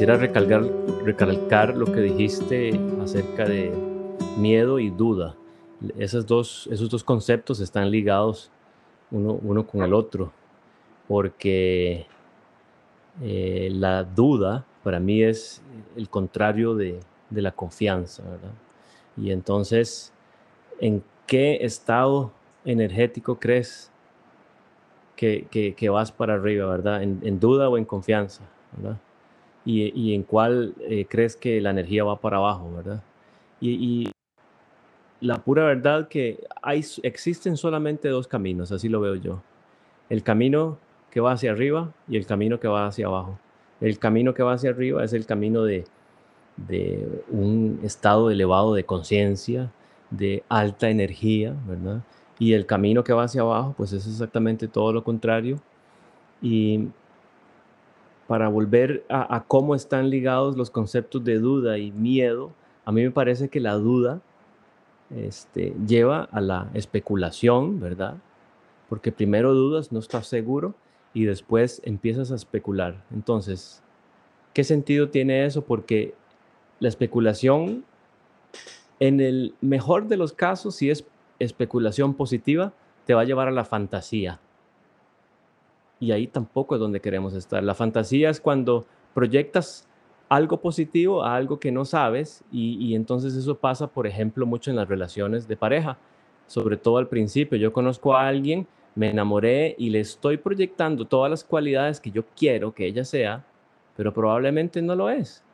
quisiera recalcar, lo que dijiste acerca de miedo y duda. Esos dos, conceptos están ligados uno, con el otro, porque eh, la duda para mí es el contrario de, la confianza, ¿verdad? Y entonces, ¿en qué estado energético crees que, vas para arriba, verdad? ¿En, duda o en confianza, verdad? Y, y en cuál eh, crees que la energía va para abajo, verdad? Y, y, la pura verdad que hay, existen solamente dos caminos, así lo veo yo. El camino que va hacia arriba y el camino que va hacia abajo. El camino que va hacia arriba es el camino de, de un estado elevado de conciencia, de alta energía, ¿verdad? Y el camino que va hacia abajo, pues es exactamente todo lo contrario. Y para volver a, cómo están ligados los conceptos de duda y miedo, a mí me parece que la duda este, lleva a la especulación, ¿verdad? Porque primero dudas, no estás seguro, y después empiezas a especular. Entonces, ¿qué sentido tiene eso? Porque la especulación, en el mejor de los casos, si es especulación positiva, te va a llevar a la fantasía. Y ahí tampoco es donde queremos estar. La fantasía es cuando proyectas algo positivo a algo que no sabes y, entonces eso pasa, por ejemplo, mucho en las relaciones de pareja, sobre todo al principio. Yo conozco a alguien, me enamoré y le estoy proyectando todas las cualidades que yo quiero que ella sea, pero probablemente no lo es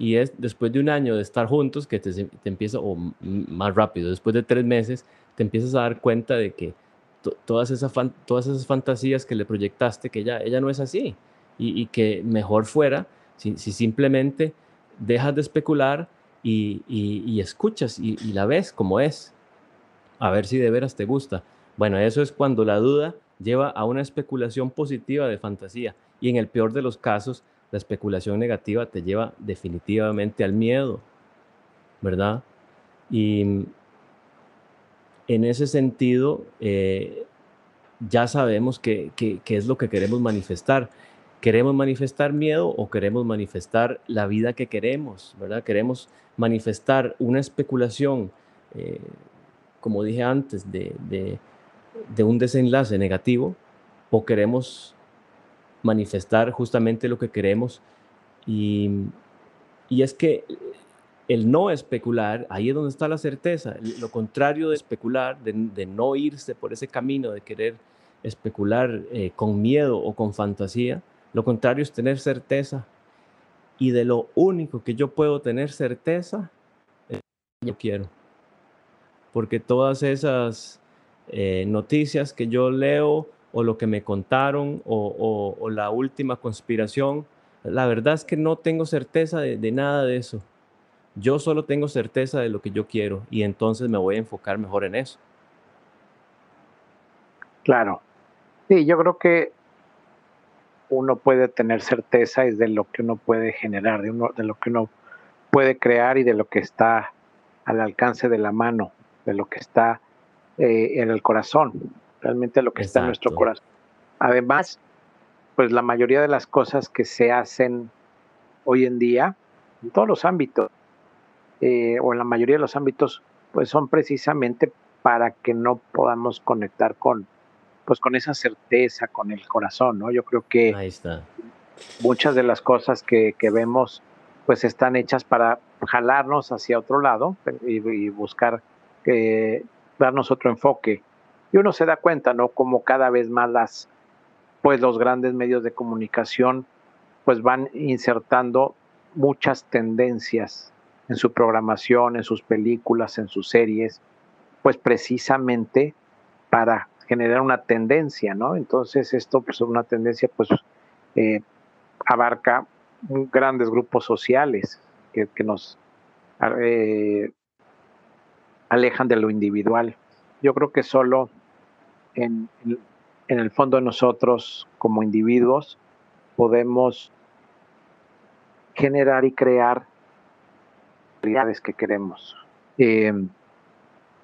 y es después de un año de estar juntos que te, te empieza, o más rápido, después de tres meses, te empiezas a dar cuenta de que todas, esas todas esas fantasías que le proyectaste, que ella, ella no es así, y, que mejor fuera si, si, simplemente dejas de especular y, y, escuchas y, la ves como es, a ver si de veras te gusta. Bueno, eso es cuando la duda lleva a una especulación positiva de fantasía, y en el peor de los casos, la especulación negativa te lleva definitivamente al miedo, ¿verdad? Y en ese sentido, eh, ya sabemos qué es lo que queremos manifestar. ¿Queremos manifestar miedo o queremos manifestar la vida que queremos, verdad? Queremos manifestar una especulación, eh, como dije antes, de, un desenlace negativo o queremos manifestar justamente lo que queremos. Y es que el no especular, ahí es donde está la certeza. Lo contrario de especular, de, no irse por ese camino de querer especular eh, con miedo o con fantasía, lo contrario es tener certeza. Y de lo único que yo puedo tener certeza, es que yo quiero. Porque todas esas eh, noticias que yo leo, o lo que me contaron o, la última conspiración. La verdad es que no tengo certeza de, nada de eso. Yo solo tengo certeza de lo que yo quiero y entonces me voy a enfocar mejor en eso. Claro. Sí, yo creo que uno puede tener certeza de lo que uno puede generar, de, uno, de lo que uno puede crear y de lo que está al alcance de la mano, de lo que está eh, en el corazón realmente lo que está en nuestro corazón. Además, pues la mayoría de las cosas que se hacen hoy en día, en todos los ámbitos, eh, o en la mayoría de los ámbitos, pues son precisamente para que no podamos conectar con, pues con esa certeza, con el corazón, ¿no? Yo creo que muchas de las cosas que, vemos, pues están hechas para jalarnos hacia otro lado y, buscar eh, darnos otro enfoque y uno se da cuenta, ¿no? Como cada vez más las, pues los grandes medios de comunicación, pues van insertando muchas tendencias en su programación, en sus películas, en sus series, pues precisamente para generar una tendencia, ¿no? Entonces esto, pues una tendencia, pues eh, abarca grandes grupos sociales que, nos eh, alejan de lo individual. Yo creo que solo en, el fondo nosotros como individuos podemos generar y crear realidades que queremos, em,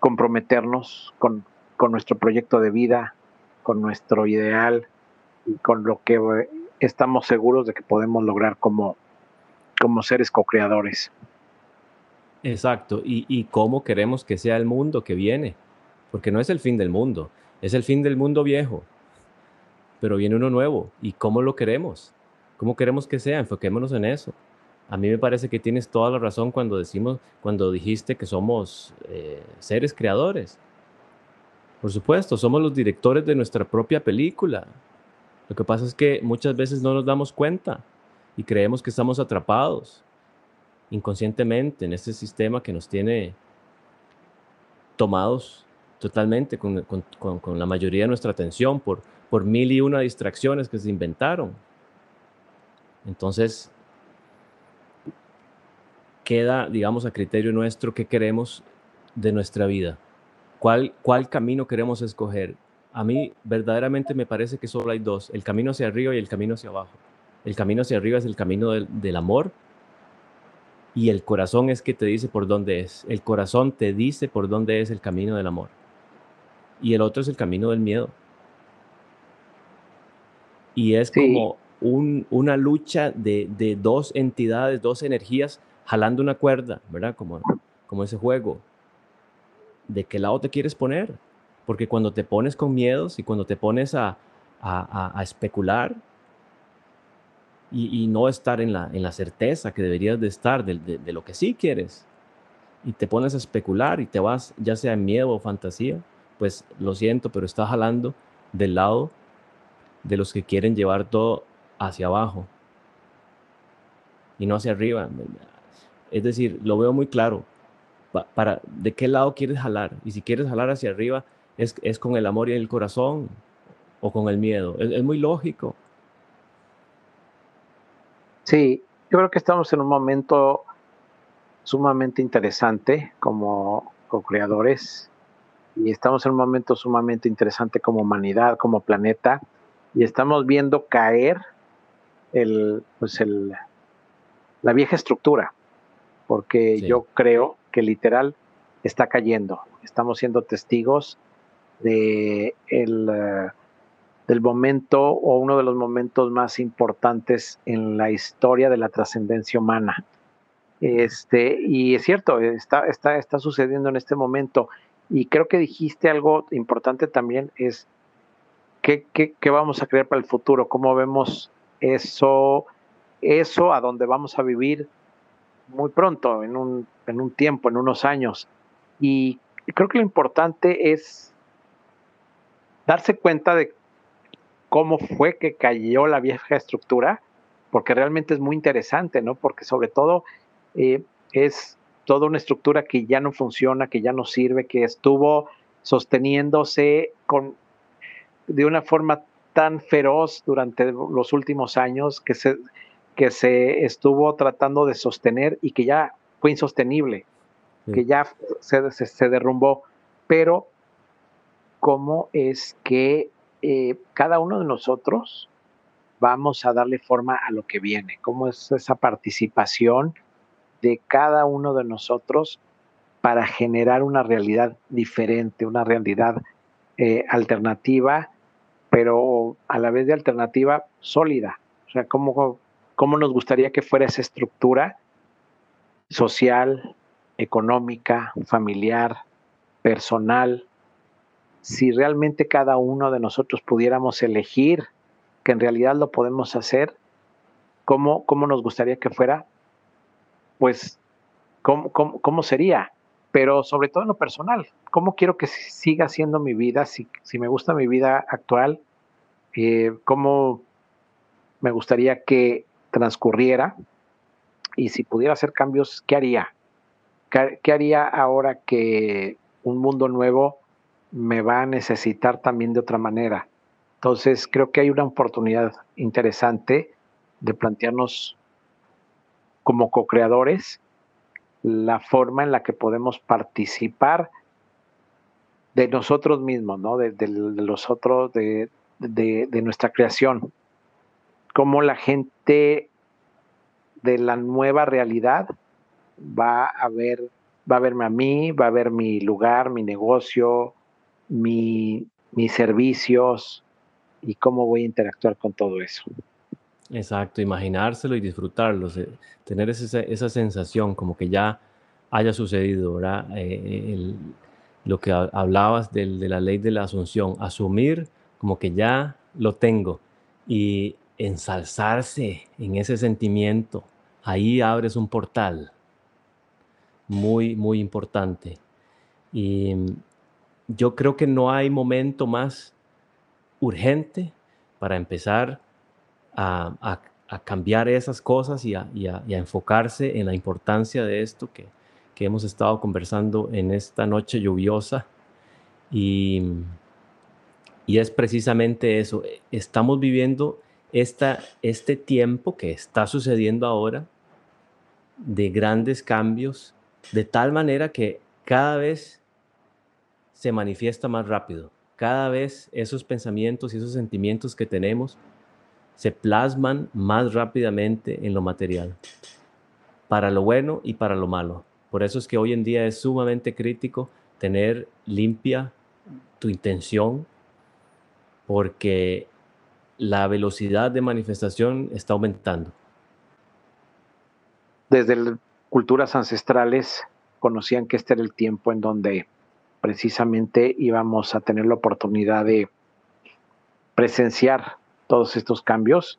comprometernos con, nuestro proyecto de vida, con nuestro ideal y con lo que estamos seguros de que podemos lograr como, como seres co-creadores. Exacto, y, y cómo queremos que sea el mundo que viene, porque no es el fin del mundo, es el fin del mundo viejo, pero viene uno nuevo, ¿y cómo lo queremos? ¿Cómo queremos que sea? Enfoquémonos en eso. A mí me parece que tienes toda la razón cuando decimos, cuando dijiste que somos eh, seres creadores. Por supuesto, somos los directores de nuestra propia película. Lo que pasa es que muchas veces no nos damos cuenta y creemos que estamos atrapados inconscientemente en este sistema que nos tiene tomados totalmente con, la mayoría de nuestra atención por, por mil y una distracciones que se inventaron. Entonces, queda, digamos, a criterio nuestro qué queremos de nuestra vida, cuál, cuál camino queremos escoger. A mí verdaderamente me parece que solo hay dos, el camino hacia arriba y el camino hacia abajo. El camino hacia arriba es el camino del, del amor y el corazón es que te dice por dónde es. El corazón te dice por dónde es el camino del amor. Y el otro es el camino del miedo. Y es como un, una lucha de, de, dos entidades, dos energías jalando una cuerda, ¿verdad? Como, como ese juego. ¿De qué lado te quieres poner? Porque cuando te pones con miedos y cuando te pones a, a, especular, y, no estar en la, en la certeza que deberías de estar de, de, lo que sí quieres y te pones a especular y te vas ya sea en miedo o fantasía, pues lo siento, pero estás jalando del lado de los que quieren llevar todo hacia abajo y no hacia arriba. Es decir, lo veo muy claro. Para, ¿De qué lado quieres jalar? Y si quieres jalar hacia arriba, es, es con el amor y el corazón o con el miedo. es muy lógico. Sí, yo creo que estamos en un momento sumamente interesante como co-creadores y estamos en un momento sumamente interesante como humanidad, como planeta y estamos viendo caer el, pues el, la vieja estructura, porque yo creo que literal está cayendo. Estamos siendo testigos de el, eh, del momento o uno de los momentos más importantes en la historia de la trascendencia humana. Este, y es cierto, está, está, está sucediendo en este momento. Y creo que dijiste algo importante también, es qué, qué, qué vamos a crear para el futuro, cómo vemos eso, eso a donde vamos a vivir muy pronto, en un, en un tiempo, en unos años. Y creo que lo importante es darse cuenta de cómo fue que cayó la vieja estructura, porque realmente es muy interesante, ¿no? Porque sobre todo eh, es toda una estructura que ya no funciona, que ya no sirve, que estuvo sosteniéndose con, de una forma tan feroz durante los últimos años que se, que se estuvo tratando de sostener y que ya fue insostenible, que ya se, se derrumbó. Pero, ¿cómo es que eh, cada uno de nosotros vamos a darle forma a lo que viene, cómo es esa participación de cada uno de nosotros para generar una realidad diferente, una realidad eh, alternativa, pero a la vez de alternativa sólida. O sea, cómo, cómo nos gustaría que fuera esa estructura social, económica, familiar, personal, si realmente cada uno de nosotros pudiéramos elegir, que en realidad lo podemos hacer, ¿cómo, cómo nos gustaría que fuera? Pues, ¿cómo, cómo, sería? Pero sobre todo en lo personal, ¿cómo quiero que siga siendo mi vida? Si, si me gusta mi vida actual, eh, ¿cómo me gustaría que transcurriera? Y si pudiera hacer cambios, ¿qué haría? ¿Qué haría ahora que un mundo nuevo me va a necesitar también de otra manera. Entonces, creo que hay una oportunidad interesante de plantearnos como co-creadores la forma en la que podemos participar de nosotros mismos, ¿no? De, los otros, de, de, nuestra creación. Cómo la gente de la nueva realidad va a ver, va a verme a mí, va a ver mi lugar, mi negocio, mi, mis servicios y cómo voy a interactuar con todo eso. Exacto, imaginárselo y disfrutarlo, tener esa, esa, sensación como que ya haya sucedido, ¿verdad? Eh, lo que hablabas de, de la ley de la asunción, asumir como que ya lo tengo y ensalzarse en ese sentimiento, ahí abres un portal muy, muy importante. Y yo creo que no hay momento más urgente para empezar a, cambiar esas cosas y a, enfocarse en la importancia de esto que, hemos estado conversando en esta noche lluviosa. Y, y es precisamente eso. Estamos viviendo esta, este tiempo que está sucediendo ahora de grandes cambios, de tal manera que cada vez se manifiesta más rápido. Cada vez esos pensamientos y esos sentimientos que tenemos se plasman más rápidamente en lo material, para lo bueno y para lo malo. Por eso es que hoy en día es sumamente crítico tener limpia tu intención, porque la velocidad de manifestación está aumentando. Desde culturas ancestrales conocían que este era el tiempo en donde precisamente íbamos a tener la oportunidad de presenciar todos estos cambios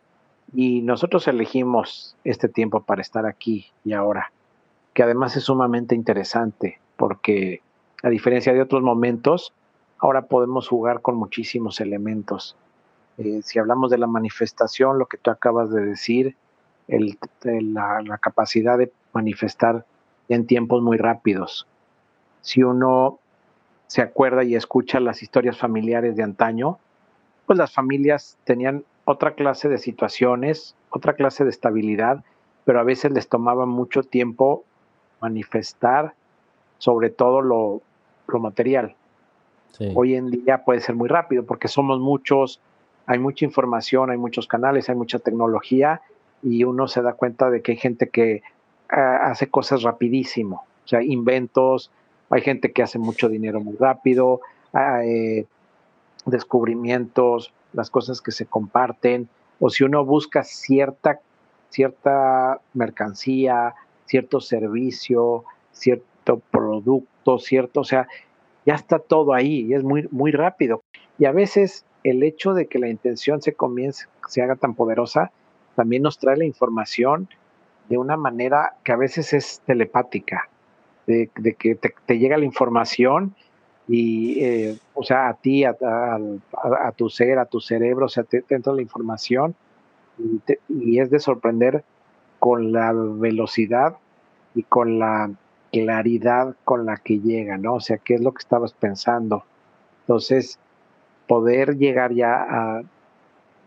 y nosotros elegimos este tiempo para estar aquí y ahora, que además es sumamente interesante porque a diferencia de otros momentos, ahora podemos jugar con muchísimos elementos. Eh, si hablamos de la manifestación, lo que tú acabas de decir, la, la capacidad de manifestar en tiempos muy rápidos. Si uno se acuerda y escucha las historias familiares de antaño, pues las familias tenían otra clase de situaciones, otra clase de estabilidad, pero a veces les tomaba mucho tiempo manifestar sobre todo lo, material. Hoy en día puede ser muy rápido porque somos muchos, hay mucha información, hay muchos canales, hay mucha tecnología y uno se da cuenta de que hay gente que ah, hace cosas rapidísimo, o sea, inventos, hay gente que hace mucho dinero muy rápido, eh, descubrimientos, las cosas que se comparten, o si uno busca cierta, cierta mercancía, cierto servicio, cierto producto, cierto, o sea, ya está todo ahí y es muy, muy rápido. Y a veces el hecho de que la intención se comience, se haga tan poderosa, también nos trae la información de una manera que a veces es telepática de, que te, llega la información y, eh, o sea, a ti, a, tu ser, a tu cerebro, o sea, te, entra la información y, es de sorprender con la velocidad y con la claridad con la que llega, ¿no? O sea, ¿qué es lo que estabas pensando? Entonces, poder llegar ya a,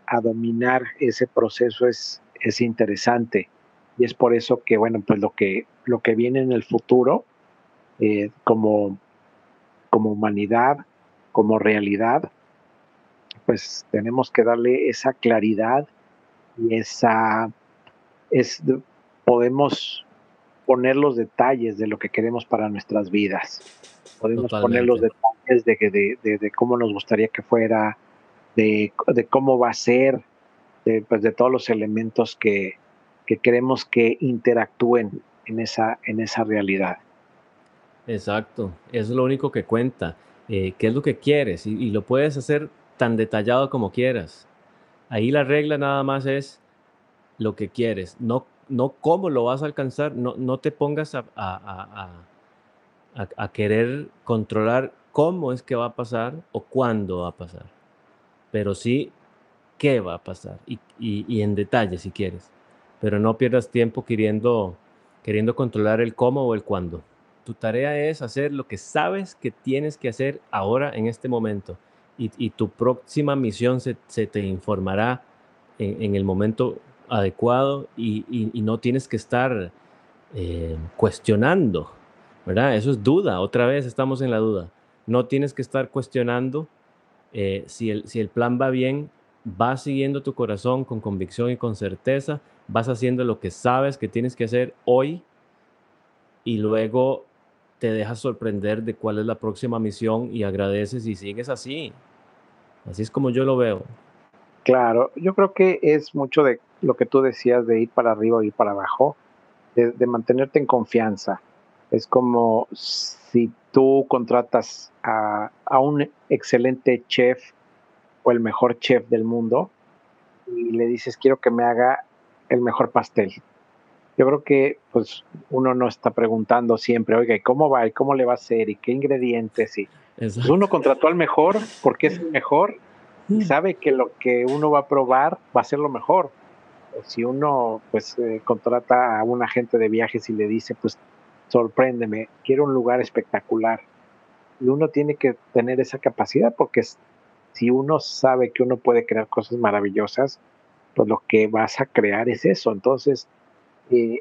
a dominar ese proceso es, es interesante. Y es por eso que, bueno, pues lo que, lo que viene en el futuro eh, como, como humanidad, como realidad, pues tenemos que darle esa claridad y esa, es, podemos poner los detalles de lo que queremos para nuestras vidas. Podemos poner los detalles de, de, de, cómo nos gustaría que fuera, de, cómo va a ser, de, pues de todos los elementos que, que queremos que interactúen en esa, en esa realidad. Exacto, eso es lo único que cuenta. Eh, ¿Qué es lo que quieres? Y, lo puedes hacer tan detallado como quieras. Ahí la regla nada más es lo que quieres, no, no cómo lo vas a alcanzar, no, no te pongas a, a, querer controlar cómo es que va a pasar o cuándo va a pasar, pero sí qué va a pasar y, y, en detalle si quieres, pero no pierdas tiempo queriendo, queriendo controlar el cómo o el cuándo. Tu tarea es hacer lo que sabes que tienes que hacer ahora en este momento y, tu próxima misión se, te informará en, el momento adecuado y, no tienes que estar eh, cuestionando, ¿verdad? Eso es duda, otra vez estamos en la duda. No tienes que estar cuestionando eh, si, el, si el plan va bien, vas siguiendo tu corazón con convicción y con certeza, vas haciendo lo que sabes que tienes que hacer hoy y luego te dejas sorprender de cuál es la próxima misión y agradeces y sigues así. Así es como yo lo veo. Claro, yo creo que es mucho de lo que tú decías de ir para arriba o ir para abajo, de, de mantenerte en confianza. Es como si tú contratas a, a, un excelente chef o el mejor chef del mundo y le dices quiero que me haga el mejor pastel. Yo creo que pues uno no está preguntando siempre, oiga, ¿y cómo va? ¿Y cómo le va a hacer? ¿Y qué ingredientes? Y pues, uno contrató al mejor porque es el mejor y mm. sabe que lo que uno va a probar va a ser lo mejor. Si uno pues eh, contrata a un agente de viajes y le dice, pues sorpréndeme, quiero un lugar espectacular. Y uno tiene que tener esa capacidad porque si uno sabe que uno puede crear cosas maravillosas, pues lo que vas a crear es eso. Entonces, eh,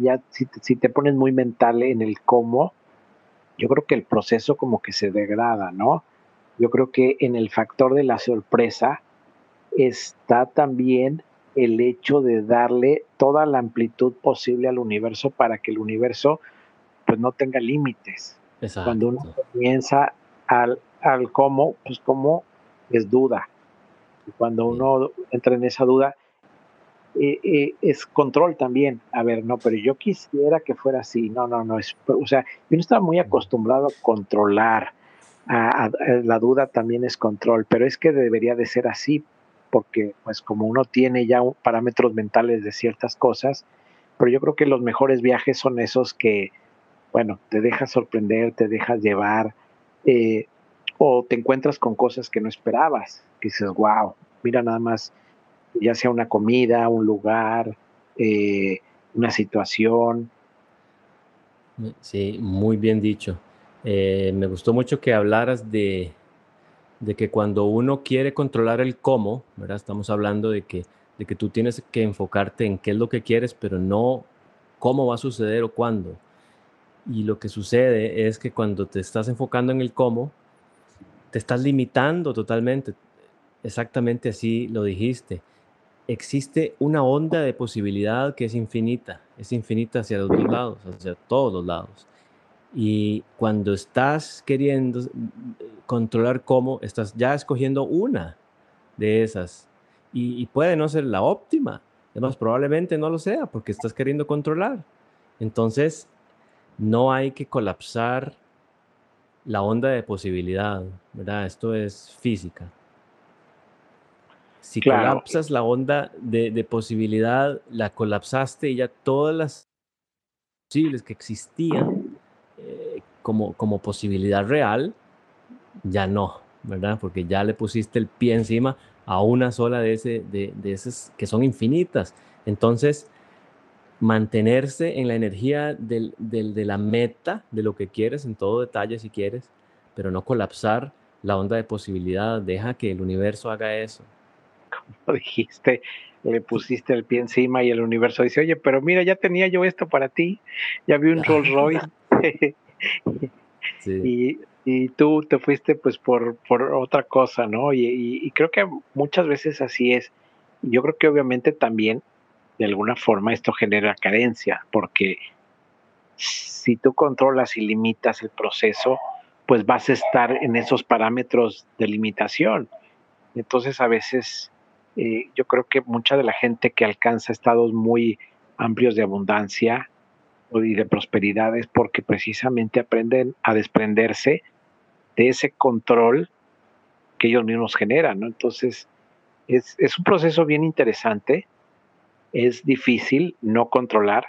ya si te, si te pones muy mental en el cómo, yo creo que el proceso como que se degrada, ¿no? Yo creo que en el factor de la sorpresa está también el hecho de darle toda la amplitud posible al universo para que el universo pues no tenga límites. Cuando uno comienza al, al cómo, pues cómo es duda. Y cuando uno entra en esa duda, eh, eh, es control también. A ver, no, pero yo quisiera que fuera así. No, no, no. Es, o sea, yo no estaba muy acostumbrado a controlar. A, la duda también es control, pero es que debería de ser así, porque pues como uno tiene ya parámetros mentales de ciertas cosas, pero yo creo que los mejores viajes son esos que, bueno, te dejas sorprender, te dejas llevar, eh, o te encuentras con cosas que no esperabas, que dices, wow, mira nada más, ya sea una comida, un lugar, eh, una situación. Sí, muy bien dicho. Eh, me gustó mucho que hablaras de, de, que cuando uno quiere controlar el cómo, ¿verdad? Estamos hablando de que, de que tú tienes que enfocarte en qué es lo que quieres, pero no cómo va a suceder o cuándo. Y lo que sucede es que cuando te estás enfocando en el cómo, te estás limitando totalmente. Exactamente así lo dijiste. Existe una onda de posibilidad que es infinita, es infinita hacia los dos lados, hacia todos los lados. Y cuando estás queriendo controlar cómo, estás ya escogiendo una de esas. Y, puede no ser la óptima, además probablemente no lo sea porque estás queriendo controlar. Entonces, no hay que colapsar la onda de posibilidad, ¿verdad? Esto es física. Si colapsas la onda de, posibilidad, la colapsaste y ya todas las posibles que existían eh, como, como posibilidad real, ya no, ¿verdad? Porque ya le pusiste el pie encima a una sola de, ese, de, de esas que son infinitas. Entonces, mantenerse en la energía del, de la meta, de lo que quieres, en todo detalle si quieres, pero no colapsar la onda de posibilidad. Deja que el universo haga eso. Como dijiste, le pusiste el pie encima y el universo dice, oye, pero mira, ya tenía yo esto para ti, ya vi un Rolls Royce. y, y, tú te fuiste pues por, por otra cosa, ¿no? Y, y creo que muchas veces así es. Yo creo que obviamente también de alguna forma esto genera carencia, porque si tú controlas y limitas el proceso, pues vas a estar en esos parámetros de limitación. Entonces a veces eh, yo creo que mucha de la gente que alcanza estados muy amplios de abundancia y de prosperidad es porque precisamente aprenden a desprenderse de ese control que ellos mismos generan, Entonces es, es un proceso bien interesante es difícil no controlar,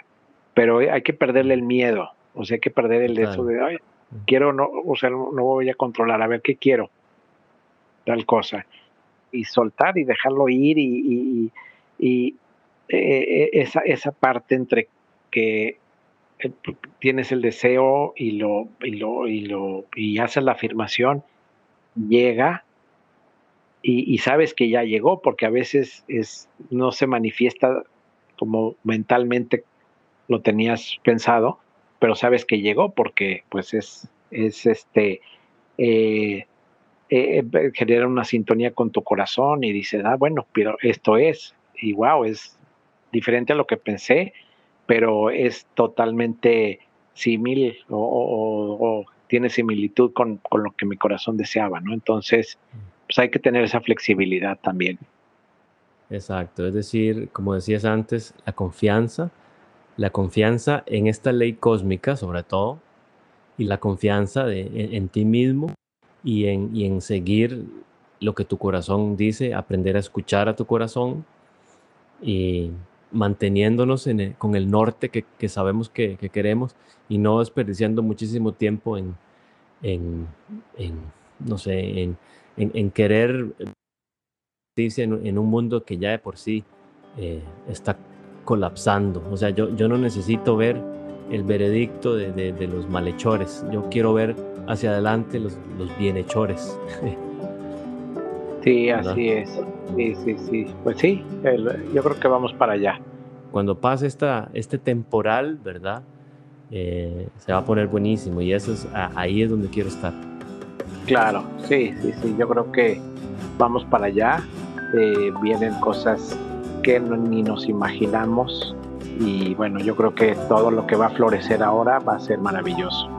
pero hay que perderle el miedo, o sea, hay que perder el eso de, Ay, quiero, no, o sea, no, voy a controlar, a ver qué quiero, tal cosa, y soltar y dejarlo ir y, y, e, e, esa, esa parte entre que tienes el deseo y lo, y lo, y lo, y haces la afirmación, llega y, sabes que ya llegó, porque a veces es, no se manifiesta como mentalmente lo tenías pensado, pero sabes que llegó porque pues es, es este, eh, eh, genera una sintonía con tu corazón y dices, ah, bueno, pero esto es, y wow, es diferente a lo que pensé, pero es totalmente similar o, tiene similitud con, con, lo que mi corazón deseaba, ¿no? Entonces, pues hay que tener esa flexibilidad también. Exacto, es decir, como decías antes, la confianza, la confianza en esta ley cósmica sobre todo, y la confianza en, ti mismo y en, en seguir lo que tu corazón dice, aprender a escuchar a tu corazón y manteniéndonos con el norte que, sabemos que, queremos y no desperdiciando muchísimo tiempo en, en, no sé, en, querer en, en, un mundo que ya de por sí eh, está colapsando. O sea, yo, yo no necesito ver el veredicto de, los malhechores, yo quiero ver hacia adelante los, los bienhechores. Sí, así es. Sí, sí, sí. Pues sí, yo creo que vamos para allá. Cuando pase esta, este temporal, ¿verdad? Eh, se va a poner buenísimo y eso es ahí es donde quiero estar. Claro, sí, sí, sí. Yo creo que vamos para allá. Eh, vienen cosas que ni nos imaginamos y bueno, yo creo que todo lo que va a florecer ahora va a ser maravilloso.